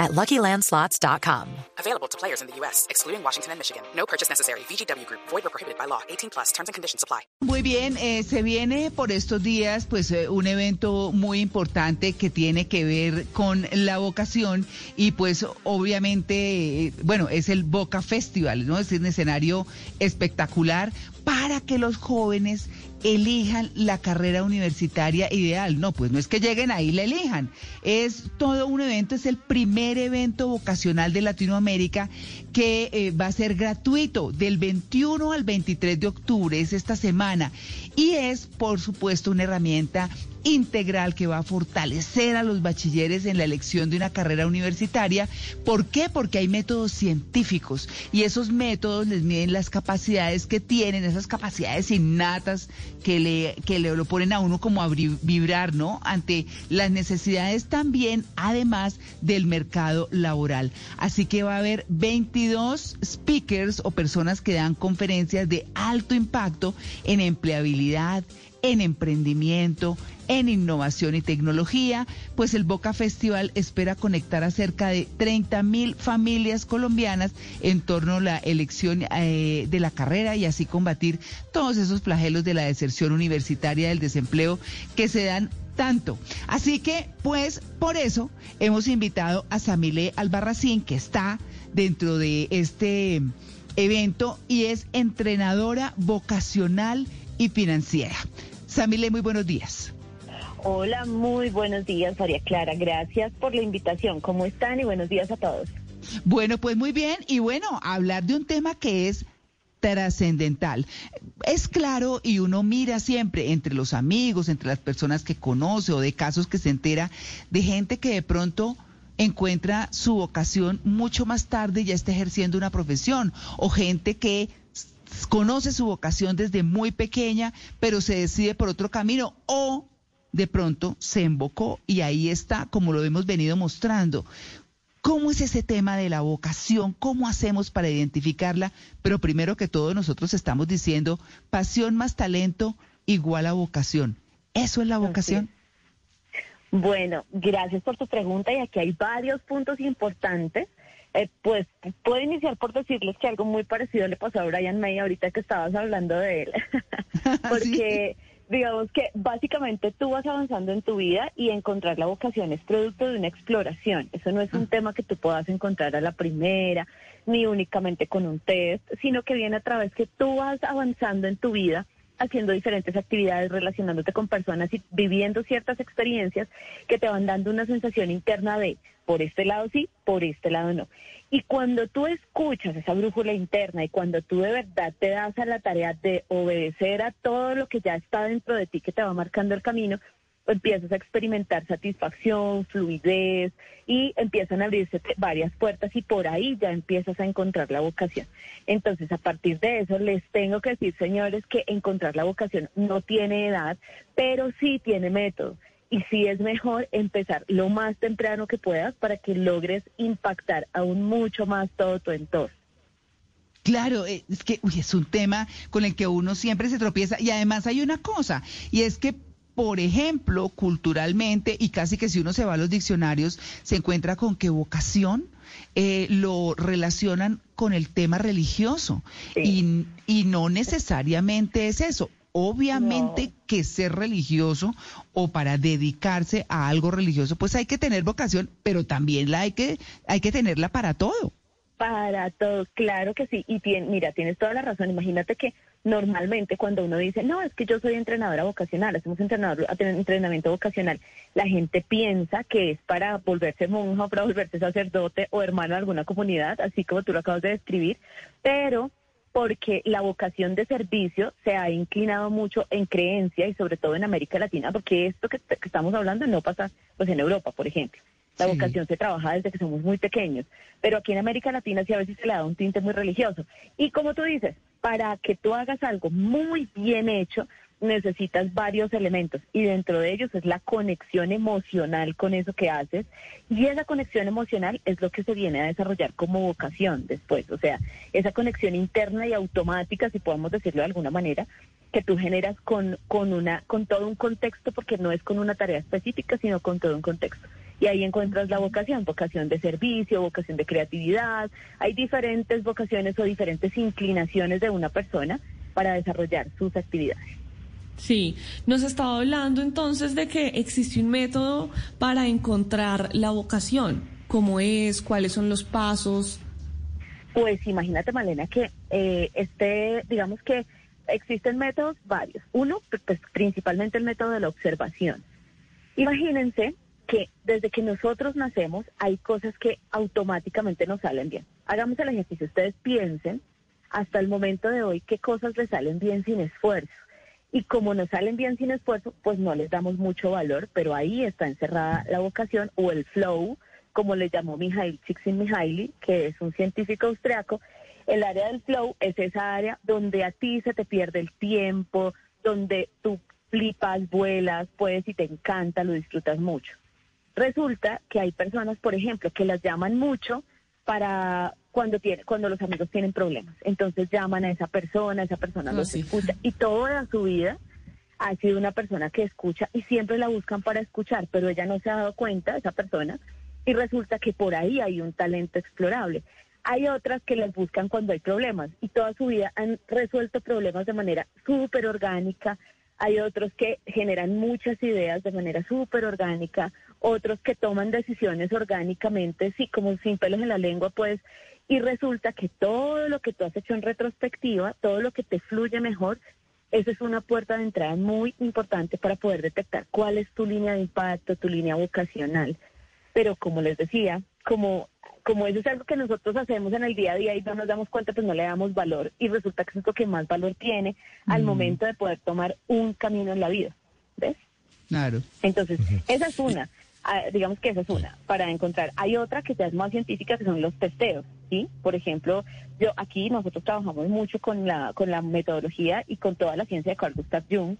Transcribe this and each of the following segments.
at LuckyLandSlots.com. Available to players in the U.S., excluding Washington and Michigan. No purchase necessary. VGW Group. Void or prohibited by law. 18 plus. Terms and conditions apply. Muy bien, eh, se viene por estos días pues eh, un evento muy importante que tiene que ver con la vocación y pues obviamente, eh, bueno, es el Boca Festival, ¿no? Es un escenario espectacular para que los jóvenes elijan la carrera universitaria ideal. No, pues no es que lleguen ahí y la elijan. Es todo un evento, es el primer evento vocacional de Latinoamérica que eh, va a ser gratuito del 21 al 23 de octubre, es esta semana. Y es, por supuesto, una herramienta integral que va a fortalecer a los bachilleres en la elección de una carrera universitaria. ¿Por qué? Porque hay métodos científicos y esos métodos les miden las capacidades que tienen, esas capacidades innatas que le, que le lo ponen a uno como a vibrar, ¿no? Ante las necesidades también, además del mercado laboral. Así que va a haber 22 speakers o personas que dan conferencias de alto impacto en empleabilidad, en emprendimiento, en innovación y tecnología, pues el Boca Festival espera conectar a cerca de 30 mil familias colombianas en torno a la elección eh, de la carrera y así combatir todos esos flagelos de la deserción universitaria, del desempleo que se dan tanto. Así que, pues, por eso hemos invitado a Samile Albarracín, que está dentro de este evento y es entrenadora vocacional y financiera. Samile, muy buenos días. Hola, muy buenos días, María Clara. Gracias por la invitación. ¿Cómo están? Y buenos días a todos. Bueno, pues muy bien. Y bueno, hablar de un tema que es trascendental. Es claro y uno mira siempre entre los amigos, entre las personas que conoce o de casos que se entera de gente que de pronto encuentra su vocación mucho más tarde y ya está ejerciendo una profesión o gente que conoce su vocación desde muy pequeña, pero se decide por otro camino o de pronto se embocó y ahí está, como lo hemos venido mostrando. ¿Cómo es ese tema de la vocación? ¿Cómo hacemos para identificarla? Pero primero que todo nosotros estamos diciendo pasión más talento igual a vocación. ¿Eso es la vocación? Bueno, gracias por tu pregunta y aquí hay varios puntos importantes eh, pues puedo iniciar por decirles que algo muy parecido le pasó a Brian May ahorita que estabas hablando de él. Porque digamos que básicamente tú vas avanzando en tu vida y encontrar la vocación es producto de una exploración. Eso no es un ah. tema que tú puedas encontrar a la primera, ni únicamente con un test, sino que viene a través que tú vas avanzando en tu vida haciendo diferentes actividades, relacionándote con personas y viviendo ciertas experiencias que te van dando una sensación interna de por este lado sí, por este lado no. Y cuando tú escuchas esa brújula interna y cuando tú de verdad te das a la tarea de obedecer a todo lo que ya está dentro de ti que te va marcando el camino, empiezas a experimentar satisfacción, fluidez y empiezan a abrirse varias puertas y por ahí ya empiezas a encontrar la vocación. Entonces, a partir de eso, les tengo que decir, señores, que encontrar la vocación no tiene edad, pero sí tiene método. Y sí es mejor empezar lo más temprano que puedas para que logres impactar aún mucho más todo tu entorno. Claro, eh, es que es un tema con el que uno siempre se tropieza y además hay una cosa, y es que por ejemplo, culturalmente, y casi que si uno se va a los diccionarios, se encuentra con que vocación eh, lo relacionan con el tema religioso. Y, y, no necesariamente es eso. Obviamente que ser religioso o para dedicarse a algo religioso, pues hay que tener vocación, pero también la hay que, hay que tenerla para todo. Para todo, claro que sí. Y mira, tienes toda la razón. Imagínate que normalmente cuando uno dice, no, es que yo soy entrenadora vocacional, hacemos entrenador, entrenamiento vocacional, la gente piensa que es para volverse monja, para volverse sacerdote o hermano de alguna comunidad, así como tú lo acabas de describir, pero porque la vocación de servicio se ha inclinado mucho en creencia y sobre todo en América Latina, porque esto que, estamos hablando no pasa pues en Europa, por ejemplo. La vocación se trabaja desde que somos muy pequeños, pero aquí en América Latina sí a veces se le da un tinte muy religioso. Y como tú dices, para que tú hagas algo muy bien hecho, necesitas varios elementos y dentro de ellos es la conexión emocional con eso que haces y esa conexión emocional es lo que se viene a desarrollar como vocación después, o sea, esa conexión interna y automática, si podemos decirlo de alguna manera, que tú generas con, con, una, con todo un contexto, porque no es con una tarea específica, sino con todo un contexto. Y ahí encuentras la vocación, vocación de servicio, vocación de creatividad. Hay diferentes vocaciones o diferentes inclinaciones de una persona para desarrollar sus actividades. Sí, nos estaba hablando entonces de que existe un método para encontrar la vocación. ¿Cómo es? ¿Cuáles son los pasos? Pues imagínate, Malena, que eh, este, digamos que existen métodos varios. Uno, pues, principalmente el método de la observación. Imagínense que desde que nosotros nacemos hay cosas que automáticamente nos salen bien. Hagamos el ejercicio. Ustedes piensen hasta el momento de hoy qué cosas les salen bien sin esfuerzo. Y como nos salen bien sin esfuerzo, pues no les damos mucho valor, pero ahí está encerrada la vocación o el flow, como le llamó Mijail Csikszentmihalyi, que es un científico austriaco, el área del flow es esa área donde a ti se te pierde el tiempo, donde tú flipas, vuelas, puedes y te encanta, lo disfrutas mucho. Resulta que hay personas, por ejemplo, que las llaman mucho para cuando tiene, cuando los amigos tienen problemas. Entonces llaman a esa persona, esa persona ah, los escucha y toda su vida ha sido una persona que escucha y siempre la buscan para escuchar, pero ella no se ha dado cuenta, esa persona, y resulta que por ahí hay un talento explorable. Hay otras que las buscan cuando hay problemas y toda su vida han resuelto problemas de manera súper orgánica. Hay otros que generan muchas ideas de manera súper orgánica, otros que toman decisiones orgánicamente, sí, como sin pelos en la lengua, pues, y resulta que todo lo que tú has hecho en retrospectiva, todo lo que te fluye mejor, esa es una puerta de entrada muy importante para poder detectar cuál es tu línea de impacto, tu línea vocacional. Pero como les decía, como como eso es algo que nosotros hacemos en el día a día y no nos damos cuenta, pues no le damos valor y resulta que es lo que más valor tiene al momento de poder tomar un camino en la vida. ¿Ves? Claro. Entonces, esa es una. Ah, digamos que esa es una, para encontrar. Hay otra que ya es más científica, que son los testeos, ¿sí? Por ejemplo, yo aquí nosotros trabajamos mucho con la, con la metodología y con toda la ciencia de Carl Gustav Jung,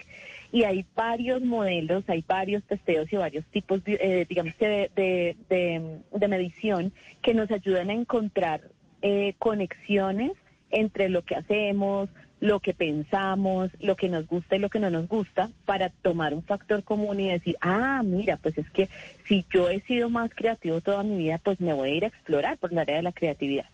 y hay varios modelos, hay varios testeos y varios tipos, eh, digamos que de, de, medición que nos ayudan a encontrar eh, conexiones entre lo que hacemos, lo que pensamos, lo que nos gusta y lo que no nos gusta, para tomar un factor común y decir, ah, mira, pues es que si yo he sido más creativo toda mi vida, pues me voy a ir a explorar por la área de la creatividad.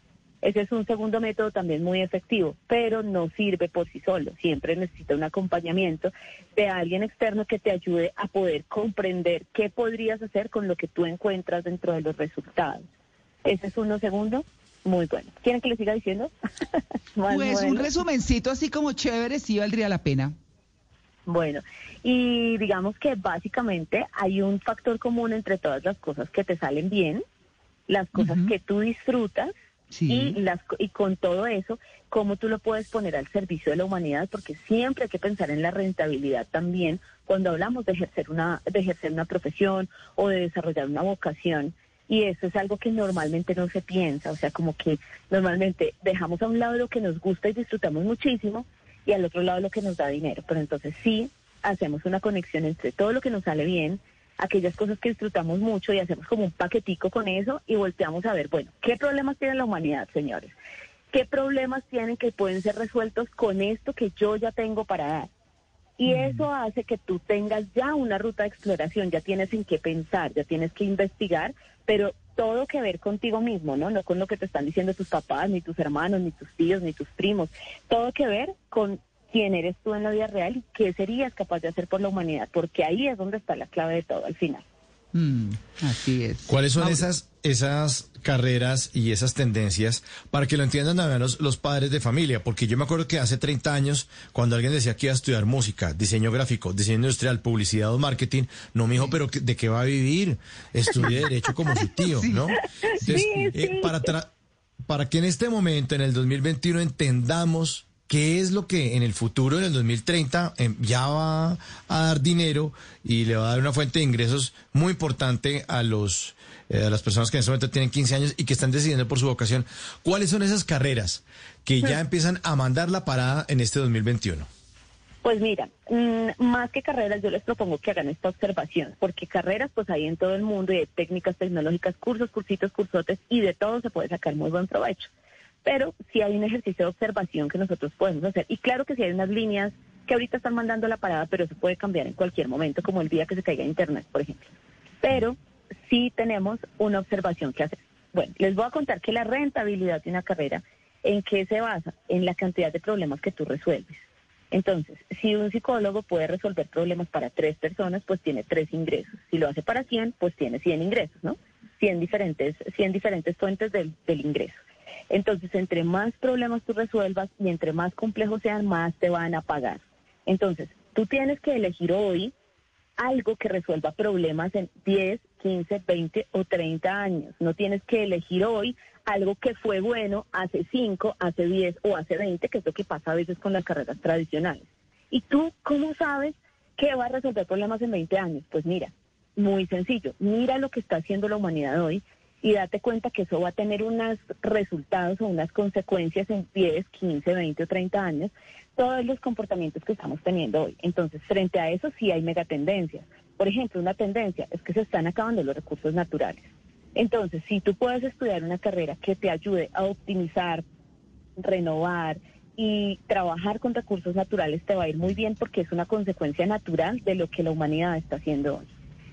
Ese es un segundo método también muy efectivo, pero no sirve por sí solo. Siempre necesita un acompañamiento de alguien externo que te ayude a poder comprender qué podrías hacer con lo que tú encuentras dentro de los resultados. Ese es uno segundo. Muy bueno. ¿Quieren que le siga diciendo? pues un resumencito así como chévere sí valdría la pena. Bueno, y digamos que básicamente hay un factor común entre todas las cosas que te salen bien, las cosas que tú disfrutas y, las, y con todo eso, cómo tú lo puedes poner al servicio de la humanidad, porque siempre hay que pensar en la rentabilidad también cuando hablamos de ejercer una, de ejercer una profesión o de desarrollar una vocación y eso es algo que normalmente no se piensa, o sea, como que normalmente dejamos a un lado lo que nos gusta y disfrutamos muchísimo y al otro lado lo que nos da dinero, pero entonces sí hacemos una conexión entre todo lo que nos sale bien, aquellas cosas que disfrutamos mucho y hacemos como un paquetico con eso y volteamos a ver, bueno, ¿qué problemas tiene la humanidad, señores? ¿Qué problemas tienen que pueden ser resueltos con esto que yo ya tengo para dar? Y eso hace que tú tengas ya una ruta de exploración, ya tienes en qué pensar, ya tienes que investigar, pero todo que ver contigo mismo, ¿no? No con lo que te están diciendo tus papás, ni tus hermanos, ni tus tíos, ni tus primos. Todo que ver con quién eres tú en la vida real y qué serías capaz de hacer por la humanidad, porque ahí es donde está la clave de todo al final. Mm, así es. ¿Cuáles son esas, esas carreras y esas tendencias para que lo entiendan también los, los, padres de familia? Porque yo me acuerdo que hace 30 años, cuando alguien decía que iba a estudiar música, diseño gráfico, diseño industrial, publicidad o marketing, no me dijo, pero ¿de qué va a vivir? Estudie Derecho como su tío, ¿no? Entonces, eh, para, para que en este momento, en el 2021, entendamos ¿Qué es lo que en el futuro, en el 2030, em, ya va a dar dinero y le va a dar una fuente de ingresos muy importante a los eh, a las personas que en este momento tienen 15 años y que están decidiendo por su vocación? ¿Cuáles son esas carreras que ya empiezan a mandar la parada en este 2021? Pues mira, mm, más que carreras, yo les propongo que hagan esta observación, porque carreras pues hay en todo el mundo y hay técnicas tecnológicas, cursos, cursitos, cursotes y de todo se puede sacar muy buen provecho pero sí hay un ejercicio de observación que nosotros podemos hacer. Y claro que sí hay unas líneas que ahorita están mandando la parada, pero eso puede cambiar en cualquier momento, como el día que se caiga Internet, por ejemplo. Pero sí tenemos una observación que hacer. Bueno, les voy a contar que la rentabilidad de una carrera, ¿en qué se basa? En la cantidad de problemas que tú resuelves. Entonces, si un psicólogo puede resolver problemas para tres personas, pues tiene tres ingresos. Si lo hace para 100, pues tiene 100 ingresos, ¿no? 100 diferentes, 100 diferentes fuentes del, del ingreso. Entonces, entre más problemas tú resuelvas y entre más complejos sean, más te van a pagar. Entonces, tú tienes que elegir hoy algo que resuelva problemas en 10, 15, 20 o 30 años. No tienes que elegir hoy algo que fue bueno hace 5, hace 10 o hace 20, que es lo que pasa a veces con las carreras tradicionales. ¿Y tú cómo sabes que va a resolver problemas en 20 años? Pues mira, muy sencillo, mira lo que está haciendo la humanidad hoy y date cuenta que eso va a tener unos resultados o unas consecuencias en 10, 15, 20 o 30 años, todos los comportamientos que estamos teniendo hoy. Entonces, frente a eso sí hay megatendencias. Por ejemplo, una tendencia es que se están acabando los recursos naturales. Entonces, si tú puedes estudiar una carrera que te ayude a optimizar, renovar y trabajar con recursos naturales, te va a ir muy bien porque es una consecuencia natural de lo que la humanidad está haciendo hoy.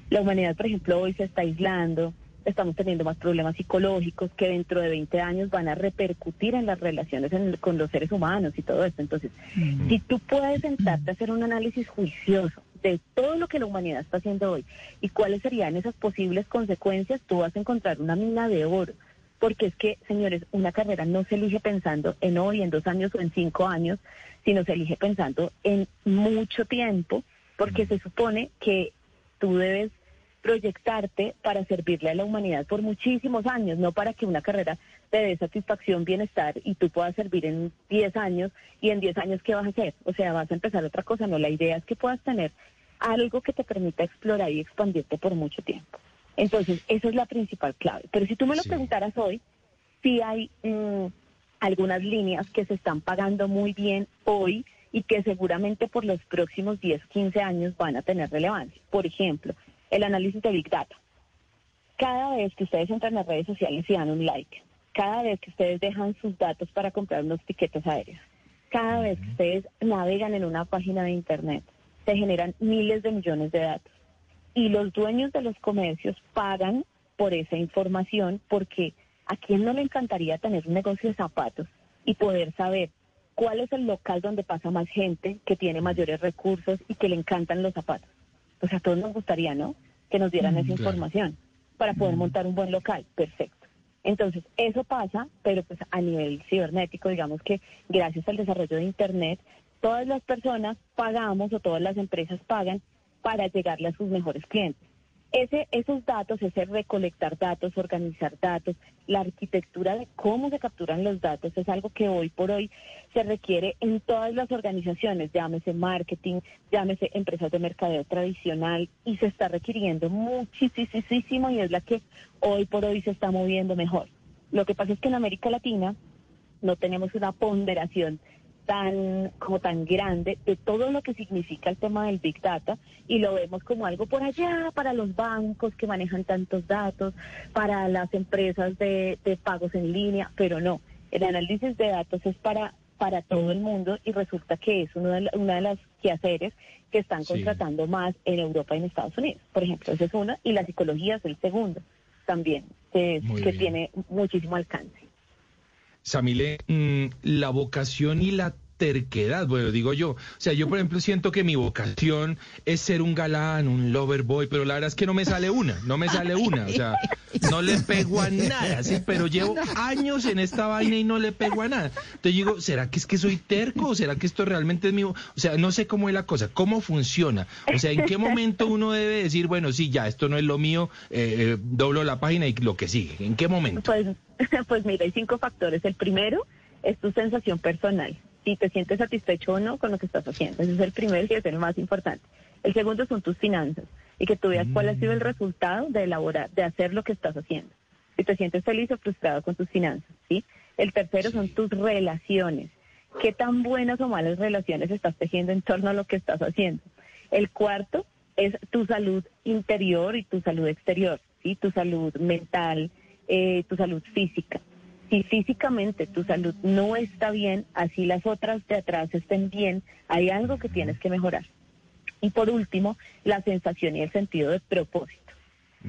La humanidad, por ejemplo, hoy se está aislando, estamos teniendo más problemas psicológicos que dentro de 20 años van a repercutir en las relaciones con los seres humanos y todo esto. Entonces, mm. si tú puedes sentarte a hacer un análisis juicioso de todo lo que la humanidad está haciendo hoy y cuáles serían esas posibles consecuencias, tú vas a encontrar una mina de oro. Porque es que, señores, una carrera no se elige pensando en hoy, en dos años o en cinco años, sino se elige pensando en mucho tiempo, porque mm. se supone que tú debes proyectarte para servirle a la humanidad por muchísimos años, no para que una carrera te dé satisfacción, bienestar y tú puedas servir en 10 años y en 10 años ¿qué vas a hacer? O sea, vas a empezar otra cosa, no, la idea es que puedas tener algo que te permita explorar y expandirte por mucho tiempo. Entonces, esa es la principal clave. Pero si tú me lo preguntaras hoy, sí hay mm, algunas líneas que se están pagando muy bien hoy y que seguramente por los próximos 10, 15 años van a tener relevancia. Por ejemplo, el análisis de Big Data. Cada vez que ustedes entran a las redes sociales y dan un like, cada vez que ustedes dejan sus datos para comprar unos tiquetes aéreos, cada vez que ustedes navegan en una página de Internet, se generan miles de millones de datos. Y los dueños de los comercios pagan por esa información porque a quién no le encantaría tener un negocio de zapatos y poder saber cuál es el local donde pasa más gente, que tiene mayores recursos y que le encantan los zapatos pues a todos nos gustaría, ¿no? Que nos dieran mm, esa información para poder mm. montar un buen local. Perfecto. Entonces, eso pasa, pero pues a nivel cibernético, digamos que gracias al desarrollo de Internet, todas las personas pagamos o todas las empresas pagan para llegarle a sus mejores clientes. Ese, esos datos, ese recolectar datos, organizar datos, la arquitectura de cómo se capturan los datos es algo que hoy por hoy se requiere en todas las organizaciones, llámese marketing, llámese empresas de mercadeo tradicional y se está requiriendo muchísimo y es la que hoy por hoy se está moviendo mejor. Lo que pasa es que en América Latina no tenemos una ponderación tan como tan grande de todo lo que significa el tema del big data y lo vemos como algo por allá para los bancos que manejan tantos datos, para las empresas de, pagos en línea, pero no, el análisis de datos es para para todo el mundo y resulta que es uno de una de las quehaceres que están contratando más en Europa y en Estados Unidos. Por ejemplo, esa es una y la psicología es el segundo también, que, que tiene muchísimo alcance. Samile, mm, la vocación y la terquedad, bueno, digo yo. O sea, yo por ejemplo siento que mi vocación es ser un galán, un lover boy, pero la verdad es que no me sale una, no me sale una. O sea, no le pego a nada, sí, pero llevo años en esta vaina y no le pego a nada. Entonces digo, ¿será que es que soy terco? ¿O será que esto realmente es mío? O sea, no sé cómo es la cosa, cómo funciona. O sea, ¿en qué momento uno debe decir, bueno, sí, ya, esto no es lo mío, eh, eh doblo la página y lo que sigue? ¿En qué momento? Pues, pues mira, hay cinco factores. El primero es tu sensación personal. Si te sientes satisfecho o no con lo que estás haciendo. Ese es el primero y es el más importante. El segundo son tus finanzas y que tú veas cuál ha sido el resultado de elaborar, de hacer lo que estás haciendo. Si te sientes feliz o frustrado con tus finanzas, ¿sí? El tercero son tus relaciones. ¿Qué tan buenas o malas relaciones estás tejiendo en torno a lo que estás haciendo? El cuarto es tu salud interior y tu salud exterior, ¿sí? Tu salud mental, eh, tu salud física. Si físicamente tu salud no está bien, así las otras de atrás estén bien, hay algo que tienes que mejorar. Y por último, la sensación y el sentido de propósito.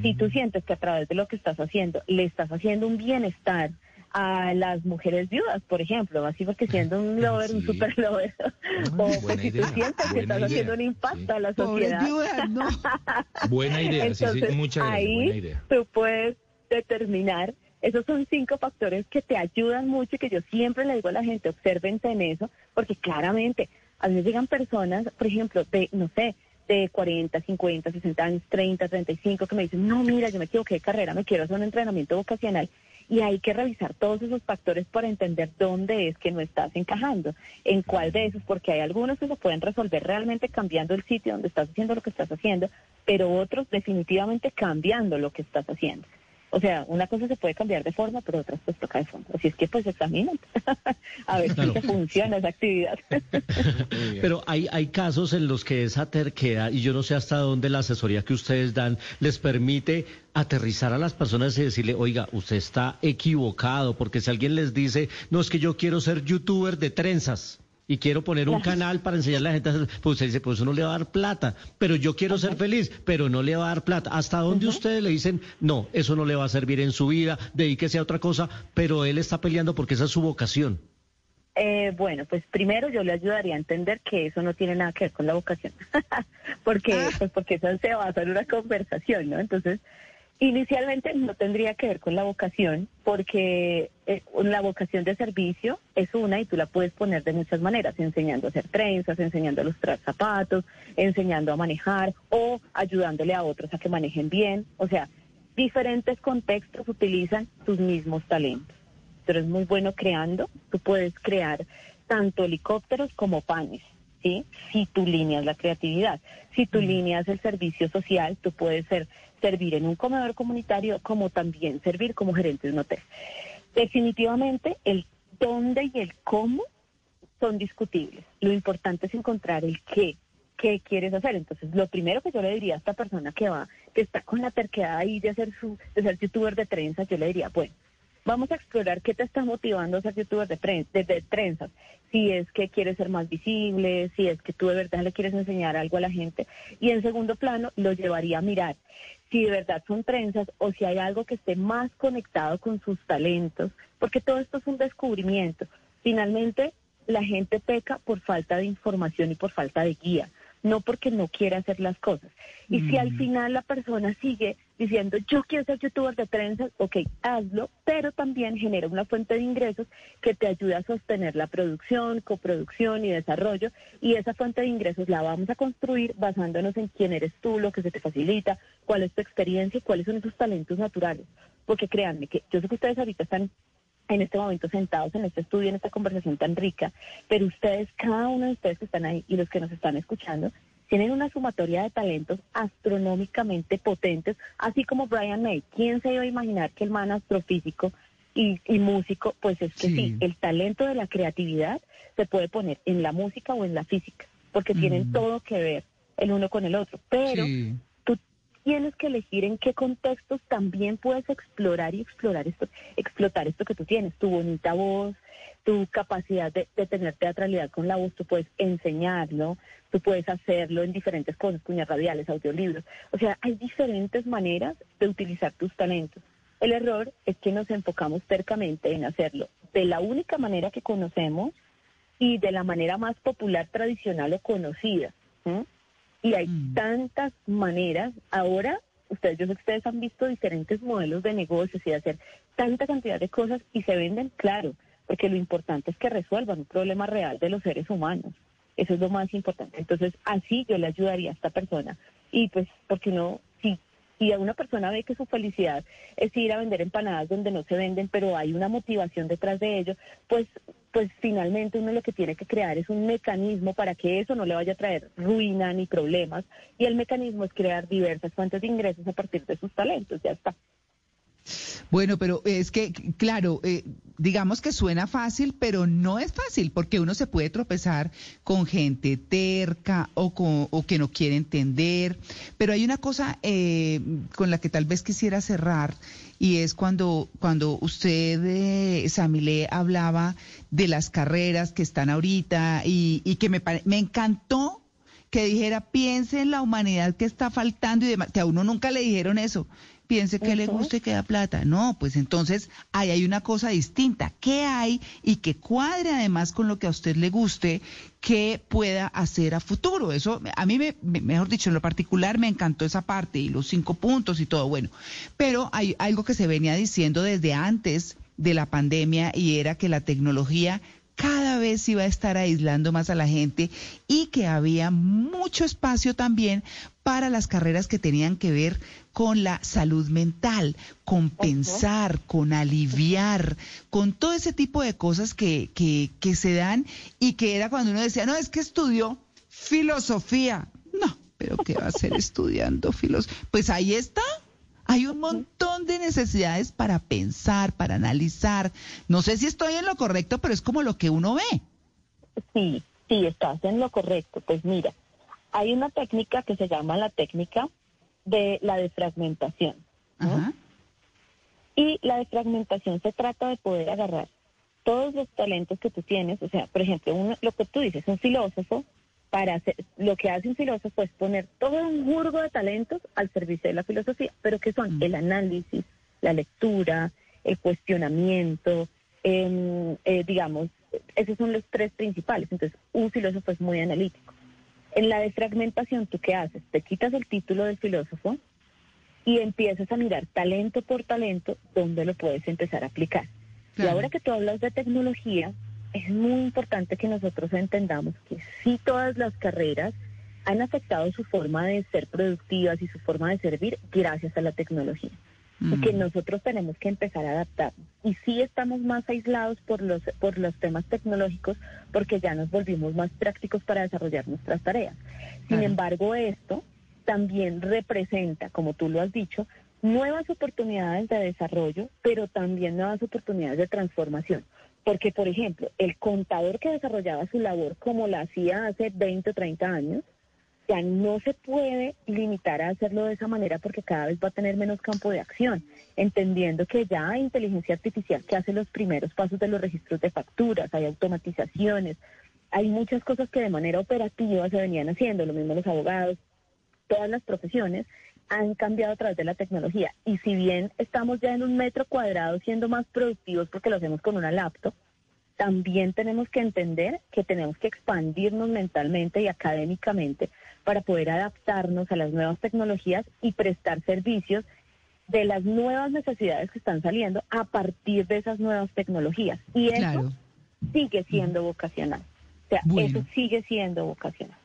Si tú sientes que a través de lo que estás haciendo le estás haciendo un bienestar a las mujeres viudas, por ejemplo, así porque siendo un lover, un super lover, o pues si tú sientes que estás haciendo un impacto a la sociedad. buena idea, Entonces, sí, mucha ahí buena idea. tú puedes determinar esos son cinco factores que te ayudan mucho y que yo siempre le digo a la gente, observense en eso, porque claramente a veces llegan personas, por ejemplo, de, no sé, de 40, 50, 60 años, 30, 35, que me dicen, no, mira, yo me equivoqué de carrera, me quiero hacer un entrenamiento vocacional. Y hay que revisar todos esos factores para entender dónde es que no estás encajando, en cuál de esos, porque hay algunos que se pueden resolver realmente cambiando el sitio donde estás haciendo lo que estás haciendo, pero otros definitivamente cambiando lo que estás haciendo. O sea, una cosa se puede cambiar de forma, pero otras pues toca de fondo. Así es que pues examinan a ver si funciona esa actividad. pero hay, hay casos en los que esa terquedad, y yo no sé hasta dónde la asesoría que ustedes dan les permite aterrizar a las personas y decirle, oiga, usted está equivocado, porque si alguien les dice, no, es que yo quiero ser youtuber de trenzas y quiero poner un canal para enseñarle a la gente, a hacer, pues usted dice, pues eso no le va a dar plata, pero yo quiero ser feliz, pero no le va a dar plata. ¿Hasta dónde ustedes le dicen, no, eso no le va a servir en su vida, dedíquese a otra cosa, pero él está peleando porque esa es su vocación? Eh, bueno, pues primero yo le ayudaría a entender que eso no tiene nada que ver con la vocación, porque, ah. pues porque eso se va a hacer una conversación, ¿no? Entonces, Inicialmente no tendría que ver con la vocación, porque eh, la vocación de servicio es una y tú la puedes poner de muchas maneras, enseñando a hacer trenzas, enseñando a lustrar zapatos, enseñando a manejar o ayudándole a otros a que manejen bien. O sea, diferentes contextos utilizan tus mismos talentos. Tú eres muy bueno creando, tú puedes crear tanto helicópteros como panes. ¿Sí? Si tu línea es la creatividad, si tu línea es el servicio social, tú puedes ser servir en un comedor comunitario como también servir como gerente de un hotel. Definitivamente el dónde y el cómo son discutibles. Lo importante es encontrar el qué, qué quieres hacer. Entonces, lo primero que yo le diría a esta persona que va, que está con la terquedad ahí de hacer su, de ser youtuber de trenzas, yo le diría, bueno, vamos a explorar qué te está motivando a ser youtuber de, de, trenzas. Si es que quieres ser más visible, si es que tú de verdad le quieres enseñar algo a la gente. Y en segundo plano, lo llevaría a mirar si de verdad son trenzas o si hay algo que esté más conectado con sus talentos, porque todo esto es un descubrimiento. Finalmente, la gente peca por falta de información y por falta de guía no porque no quiera hacer las cosas. Y si al mm. final la persona sigue diciendo, yo quiero ser youtuber de trenzas, ok, hazlo, pero también genera una fuente de ingresos que te ayuda a sostener la producción, coproducción y desarrollo. Y esa fuente de ingresos la vamos a construir basándonos en quién eres tú, lo que se te facilita, cuál es tu experiencia y cuáles son esos talentos naturales. Porque créanme que yo sé que ustedes ahorita están en este momento sentados en este estudio, en esta conversación tan rica, pero ustedes, cada uno de ustedes que están ahí y los que nos están escuchando, tienen una sumatoria de talentos astronómicamente potentes, así como Brian May. ¿Quién se iba a imaginar que el man astrofísico y, músico, pues es que sí. el talento de la creatividad se puede poner en la música o en la física, porque tienen todo que ver el uno con el otro, pero tienes que elegir en qué contextos también puedes explorar y explorar esto, explotar esto que tú tienes, tu bonita voz, tu capacidad de, tener teatralidad con la voz, tú puedes enseñarlo, tú puedes hacerlo en diferentes cosas, cuñas radiales, audiolibros. O sea, hay diferentes maneras de utilizar tus talentos. El error es que nos enfocamos cercamente en hacerlo de la única manera que conocemos y de la manera más popular, tradicional o conocida. Y hay mm. tantas maneras. Ahora, ustedes, yo sé que ustedes han visto diferentes modelos de negocios y de hacer tanta cantidad de cosas y se venden, claro, porque lo importante es que resuelvan un problema real de los seres humanos. Eso es lo más importante. Entonces, así yo le ayudaría a esta persona. Y pues, porque no, si, una persona ve que su felicidad es ir a vender empanadas donde no se venden, pero hay una motivación detrás de ello, pues pues finalmente uno lo que tiene que crear es un mecanismo para que eso no le vaya a traer ruina ni problemas. Y el mecanismo es crear diversas fuentes de ingresos a partir de sus talentos. Ya está. Bueno, pero es que, claro, eh, digamos que suena fácil, pero no es fácil, porque uno se puede tropezar con gente terca o, con, o que no quiere entender. Pero hay una cosa eh, con la que tal vez quisiera cerrar, y es cuando, cuando usted, eh, Samile, hablaba de las carreras que están ahorita y, y que me, me encantó que dijera, piense en la humanidad que está faltando y demás, que a uno nunca le dijeron eso piense que le guste y que da plata. No, pues entonces ahí hay una cosa distinta. ¿Qué hay y que cuadre además con lo que a usted le guste que pueda hacer a futuro? Eso a mí, me, mejor dicho, en lo particular me encantó esa parte y los cinco puntos y todo bueno. Pero hay algo que se venía diciendo desde antes de la pandemia y era que la tecnología cada vez iba a estar aislando más a la gente y que había mucho espacio también para las carreras que tenían que ver con la salud mental, con pensar, con aliviar, con todo ese tipo de cosas que, que, que se dan y que era cuando uno decía, no, es que estudió filosofía. No, pero ¿qué va a ser estudiando filosofía? Pues ahí está. Hay un montón de necesidades para pensar, para analizar. No sé si estoy en lo correcto, pero es como lo que uno ve. Sí, sí, estás en lo correcto. Pues mira, hay una técnica que se llama la técnica de la defragmentación. Y la defragmentación se trata de poder agarrar todos los talentos que tú tienes, o sea, por ejemplo, uno, lo que tú dices, un filósofo, para hacer, lo que hace un filósofo es poner todo un jurgo de talentos al servicio de la filosofía, pero que son mm. el análisis, la lectura, el cuestionamiento, em, eh, digamos, esos son los tres principales. Entonces, un filósofo es muy analítico. En la defragmentación, ¿tú qué haces? Te quitas el título del filósofo y empiezas a mirar talento por talento dónde lo puedes empezar a aplicar. Y ahora que tú hablas de tecnología, es muy importante que nosotros entendamos que sí todas las carreras han afectado su forma de ser productivas y su forma de servir gracias a la tecnología y que mm. nosotros tenemos que empezar a adaptarnos. Y sí estamos más aislados por los, por los temas tecnológicos porque ya nos volvimos más prácticos para desarrollar nuestras tareas. Sin embargo, esto también representa, como tú lo has dicho, nuevas oportunidades de desarrollo, pero también nuevas oportunidades de transformación. Porque, por ejemplo, el contador que desarrollaba su labor como la hacía hace 20 o 30 años, ya no se puede limitar a hacerlo de esa manera porque cada vez va a tener menos campo de acción, entendiendo que ya hay inteligencia artificial que hace los primeros pasos de los registros de facturas, hay automatizaciones, hay muchas cosas que de manera operativa se venían haciendo, lo mismo los abogados, todas las profesiones han cambiado a través de la tecnología. Y si bien estamos ya en un metro cuadrado siendo más productivos porque lo hacemos con una laptop, también tenemos que entender que tenemos que expandirnos mentalmente y académicamente para poder adaptarnos a las nuevas tecnologías y prestar servicios de las nuevas necesidades que están saliendo a partir de esas nuevas tecnologías. Y eso sigue siendo vocacional. O sea, eso sigue siendo vocacional.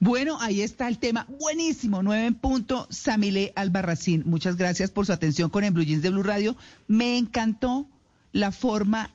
Bueno, ahí está el tema. Buenísimo. Nueve en punto. Samile Albarracín. Muchas gracias por su atención con el Blue Jeans de Blue Radio. Me encantó la forma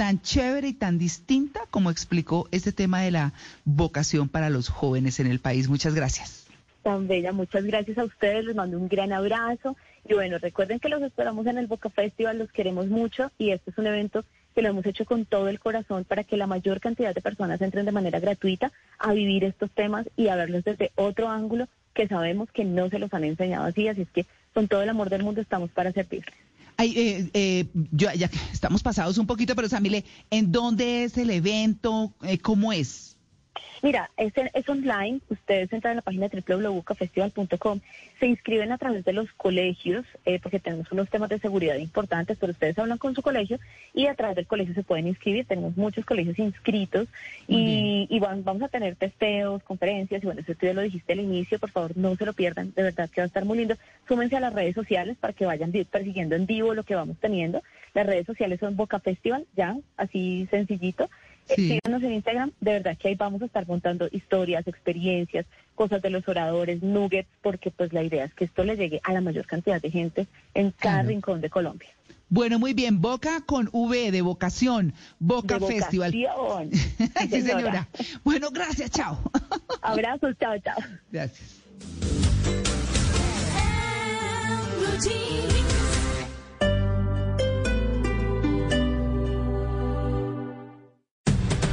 tan chévere y tan distinta como explicó este tema de la vocación para los jóvenes en el país. Muchas gracias. Tan bella, muchas gracias a ustedes, les mando un gran abrazo y bueno, recuerden que los esperamos en el Boca Festival, los queremos mucho y este es un evento que lo hemos hecho con todo el corazón para que la mayor cantidad de personas entren de manera gratuita a vivir estos temas y a verlos desde otro ángulo que sabemos que no se los han enseñado así, así es que con todo el amor del mundo estamos para servirles. Ay, eh, eh, ya, ya estamos pasados un poquito, pero Samile, ¿en dónde es el evento? Eh, ¿Cómo es? Mira, es, es online, ustedes entran en la página www.bucafestival.com, se inscriben a través de los colegios, eh, porque tenemos unos temas de seguridad importantes, pero ustedes hablan con su colegio y a través del colegio se pueden inscribir, tenemos muchos colegios inscritos y, y vamos a tener testeos, conferencias, y bueno, eso tú ya lo dijiste al inicio, por favor no se lo pierdan, de verdad que va a estar muy lindo. Súmense a las redes sociales para que vayan persiguiendo en vivo lo que vamos teniendo. Las redes sociales son Boca Festival, ya, así sencillito Eh, síganos en Instagram, de verdad que ahí vamos a estar montando historias, experiencias, cosas de los oradores, nuggets, porque pues la idea es que esto le llegue a la mayor cantidad de gente en cada rincón de Colombia. Bueno, muy bien. Boca con V de vocación. Boca Festival. sí, señora. Bueno, gracias. Chao. Abrazos. Chao, chao. Gracias.